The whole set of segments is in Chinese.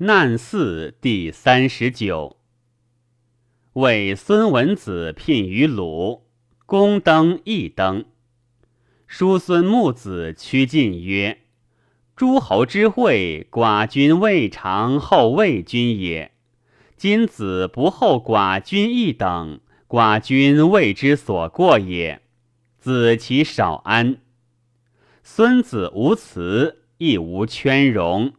难四第三十九。为孙文子聘于鲁，公登亦登。叔孙木子趋近曰：“诸侯之会，寡君未尝后魏君也。今子不后寡君一等，寡君未之所过也。子其少安。”孙子无辞，亦无圈容。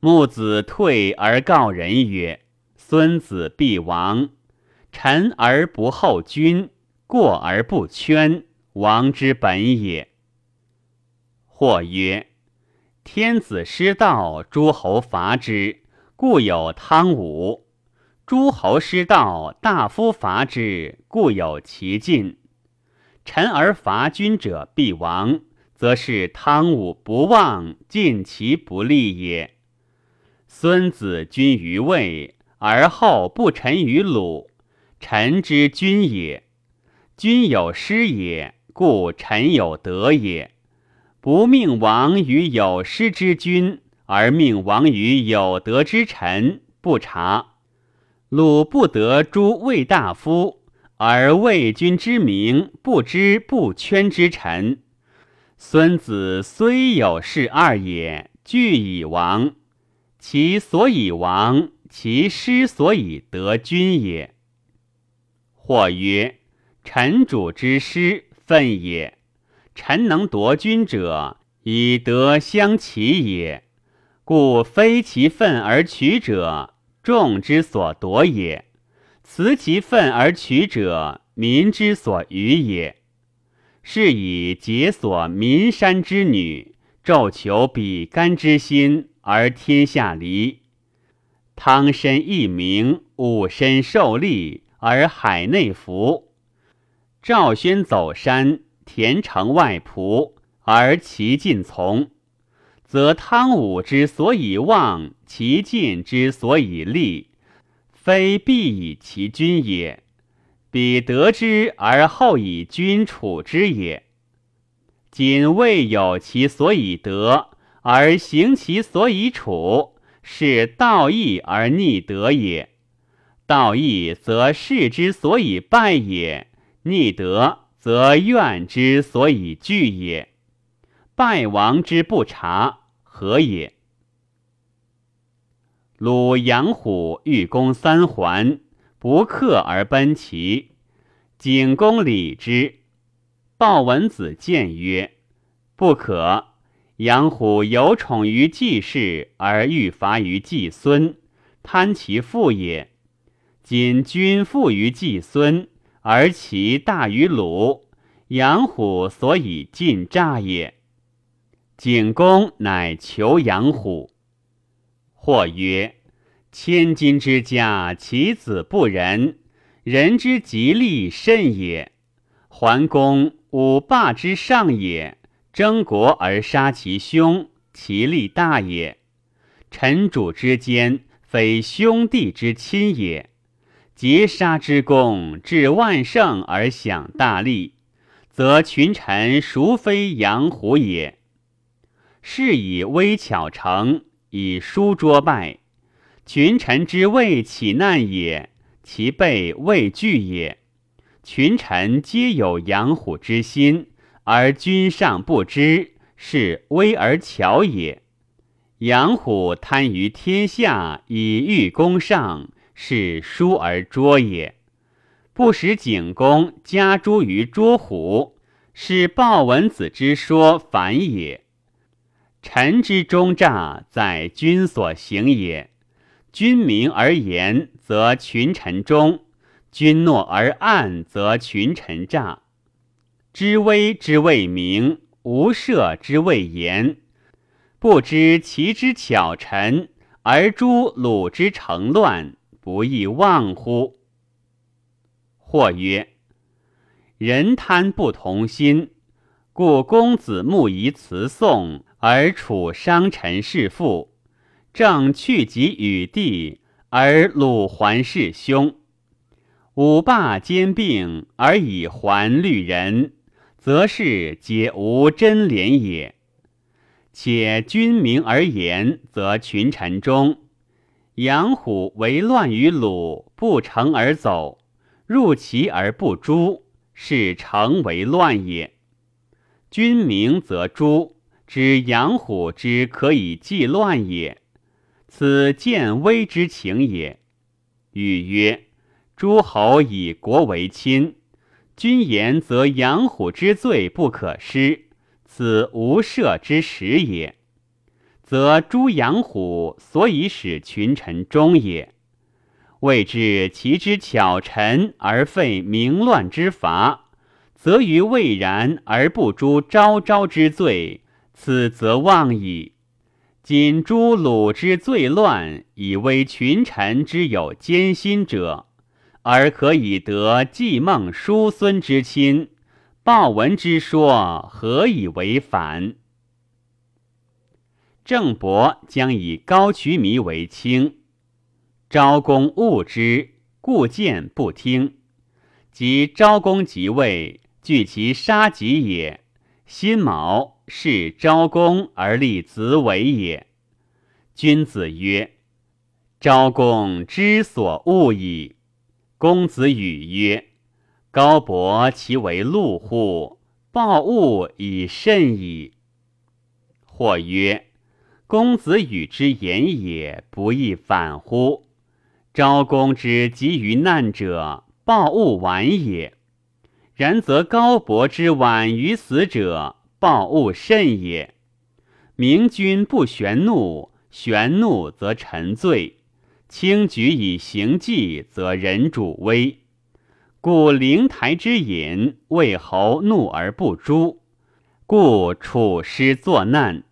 木子退而告人曰：“孙子必亡。臣而不后君，过而不圈，王之本也。”或曰：“天子失道，诸侯伐之，故有汤武；诸侯失道，大夫伐之，故有其进。臣而伐君者必亡。”则是汤武不忘，尽其不利也。孙子君于魏，而后不臣于鲁，臣之君也。君有失也，故臣有德也。不命王于有失之君，而命王于有德之臣，不察。鲁不得诸魏大夫，而魏君之名不知不圈之臣。孙子虽有事二也，俱以亡。其所以亡，其师所以得君也。或曰：臣主之师愤也。臣能夺君者，以德相齐也。故非其愤而取者，众之所夺也；辞其愤而取者，民之所与也。是以解锁民山之女，昼求比干之心，而天下离。汤身异名，武身受利，而海内服。赵宣走山，田城外仆，而其进从，则汤武之所以望，其进之所以立，非必以其君也。彼得之而后以君处之也。今未有其所以得，而行其所以处，是道义而逆德也。道义则士之所以败也，逆德则怨之所以惧也。败亡之不察，何也？鲁阳虎欲攻三环。不克而奔齐，景公礼之。鲍文子谏曰：“不可。杨虎有宠于季氏，而欲伐于季孙，贪其父也。今君附于季孙，而其大于鲁，杨虎所以尽诈也。景公乃求杨虎。或曰。”千金之家，其子不仁，人之吉利甚也。桓公五霸之上也，争国而杀其兄，其利大也。臣主之间，非兄弟之亲也。劫杀之功，至万乘而享大利，则群臣孰非阳虎也？是以微巧成，以书卓败。群臣之谓起难也，其备未惧也。群臣皆有养虎之心，而君上不知，是威而巧也。养虎贪于天下，以欲攻上，是疏而拙也。不使景公加诸于捉虎，是鲍文子之说反也。臣之忠诈，在君所行也。君明而言，则群臣忠；君诺而暗，则群臣诈。知微之谓明，无赦之谓言。不知其之巧臣，而诛鲁之成乱，不亦忘乎？或曰：人贪不同心，故公子慕夷辞宋，而处商臣弑父。正去疾与地，而鲁还弑兄；五霸兼并，而以还律人，则是皆无真廉也。且君明而言，则群臣中。杨虎为乱于鲁，不成而走，入其而不诛，是成为乱也。君明则诛，知杨虎之可以济乱也，此见微之情也。语曰：诸侯以国为亲，君言则杨虎之罪不可失，此无赦之时也。则诛杨虎，所以使群臣忠也。谓之其之巧臣而废明乱之法，则于未然而不诛昭昭之罪，此则妄矣。今诛鲁之罪乱，以为群臣之有奸心者，而可以得季孟叔孙之亲，报闻之说，何以为反？郑伯将以高渠弥为卿，昭公恶之，故谏不听。及昭公即位，据其杀己也。辛卯，是昭公而立子为也。君子曰：“昭公之所恶矣。”公子羽曰：“高伯其为禄乎？报恶以甚矣。”或曰。公子羽之言也，不亦反乎？昭公之急于难者，报恶晚也；然则高伯之晚于死者，报恶甚也。明君不旋怒，旋怒则沉醉；轻举以行计，则人主威。故灵台之隐，魏侯怒而不诛，故楚师作难。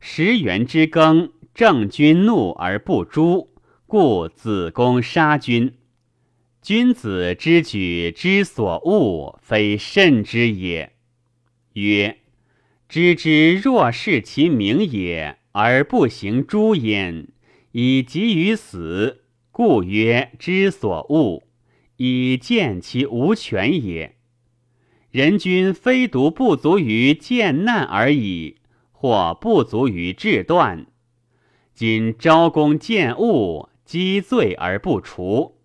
十元之耕，郑君怒而不诛，故子公杀君。君子之举之所恶，非慎之也。曰：知之若视其名也，而不行诛焉，以及于死，故曰之所恶，以见其无权也。人君非独不足于见难而已。或不足于治断。今昭公见恶，积罪而不除，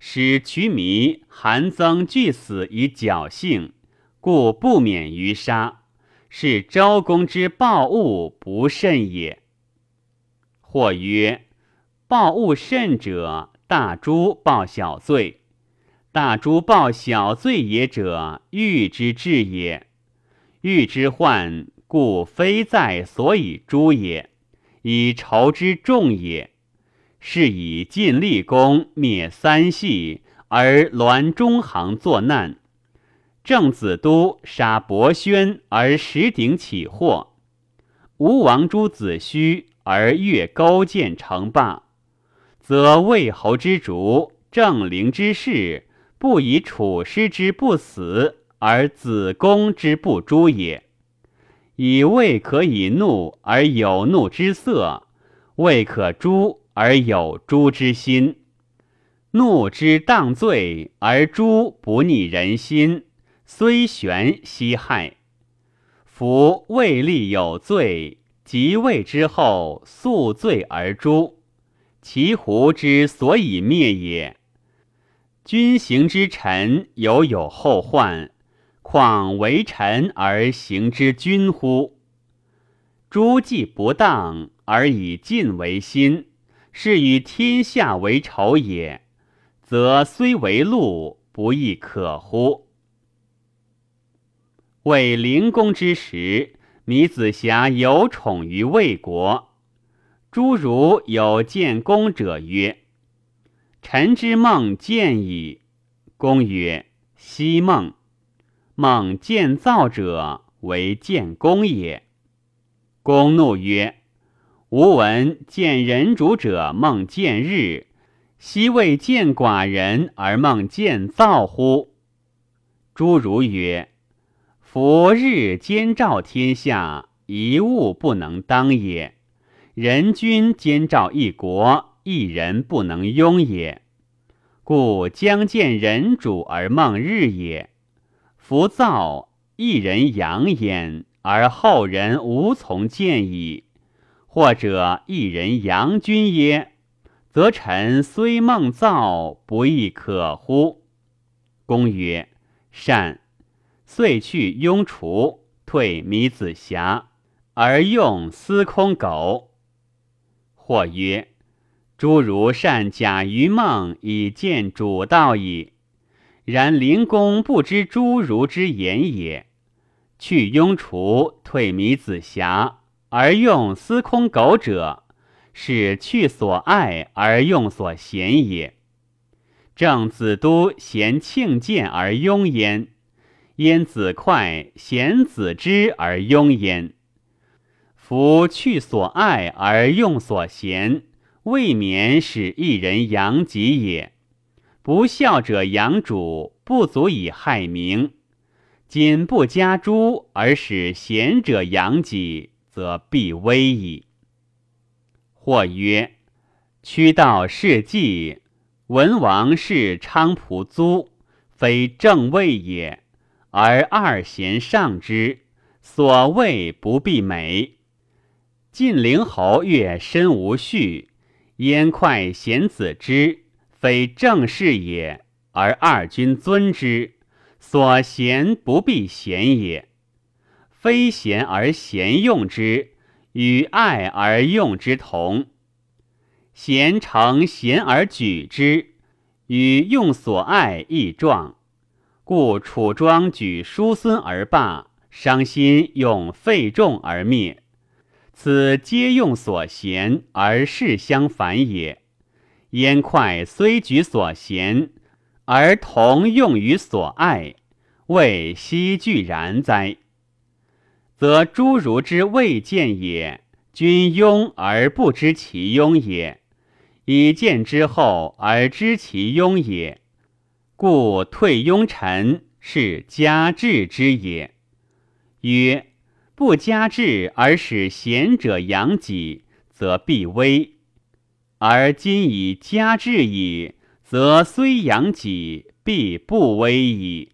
使渠弥、韩曾俱死以侥幸，故不免于杀，是昭公之暴恶不甚也。或曰：报恶甚者，大诛报小罪；大诛报小罪也者，欲之至也。欲之患。故非在所以诛也，以仇之重也。是以晋厉公灭三系，而栾中行作难；郑子都杀伯宣，而石鼎起祸；吴王诛子胥，而越勾践成霸。则魏侯之主，郑陵之士，不以楚师之不死，而子公之不诛也。以未可以怒而有怒之色，未可诛而有诛之心。怒之当罪而诛不逆人心，虽玄悉害。夫未立有罪，即位之后宿罪而诛，其胡之所以灭也。君行之臣犹有后患。况为臣而行之君乎？诸既不当而以晋为心，是与天下为仇也，则虽为禄，不亦可乎？为灵公之时，米子瑕有宠于魏国。诸如有见公者曰：“臣之梦见矣。”公曰：“昔梦。”梦见造者为见公也。公怒曰：“吾闻见人主者梦见日，昔未见寡人而梦见造乎？”诸如曰：“夫日兼照天下，一物不能当也；人君兼照一国，一人不能拥也。故将见人主而梦日也。”夫造一人阳焉，而后人无从见矣。或者一人阳君耶？则臣虽梦造，不亦可乎？公曰：善。遂去雍除，退弥子瑕，而用司空狗。或曰：诸如善假于梦，以见主道矣。然灵公不知诸如之言也。去雍除，退弥子瑕，而用司空狗者，是去所爱而用所嫌也。正子都嫌庆见而庸焉。焉子快贤子之而庸焉。夫去所爱而用所嫌，未免使一人养己也。不孝者养主，不足以害民。今不加诛而使贤者养己，则必危矣。或曰：屈道事迹，文王是菖蒲租，非正位也。而二贤上之，所谓不必美。晋灵侯越身无序，焉快贤子之，非正事也。而二君尊之，所贤不必贤也。非贤而贤用之，与爱而用之同。贤成贤而举之，与用所爱亦状。故楚庄举叔孙而罢，伤心用费仲而灭。此皆用所贤而事相反也。燕哙虽举所贤，而同用于所爱，谓奚俱然哉？则诸儒之未见也，君庸而不知其庸也；以见之后而知其庸也。故退庸臣是加治之也。曰：不加治而使贤者养己，则必危；而今以加治矣，则虽养己，必不危矣。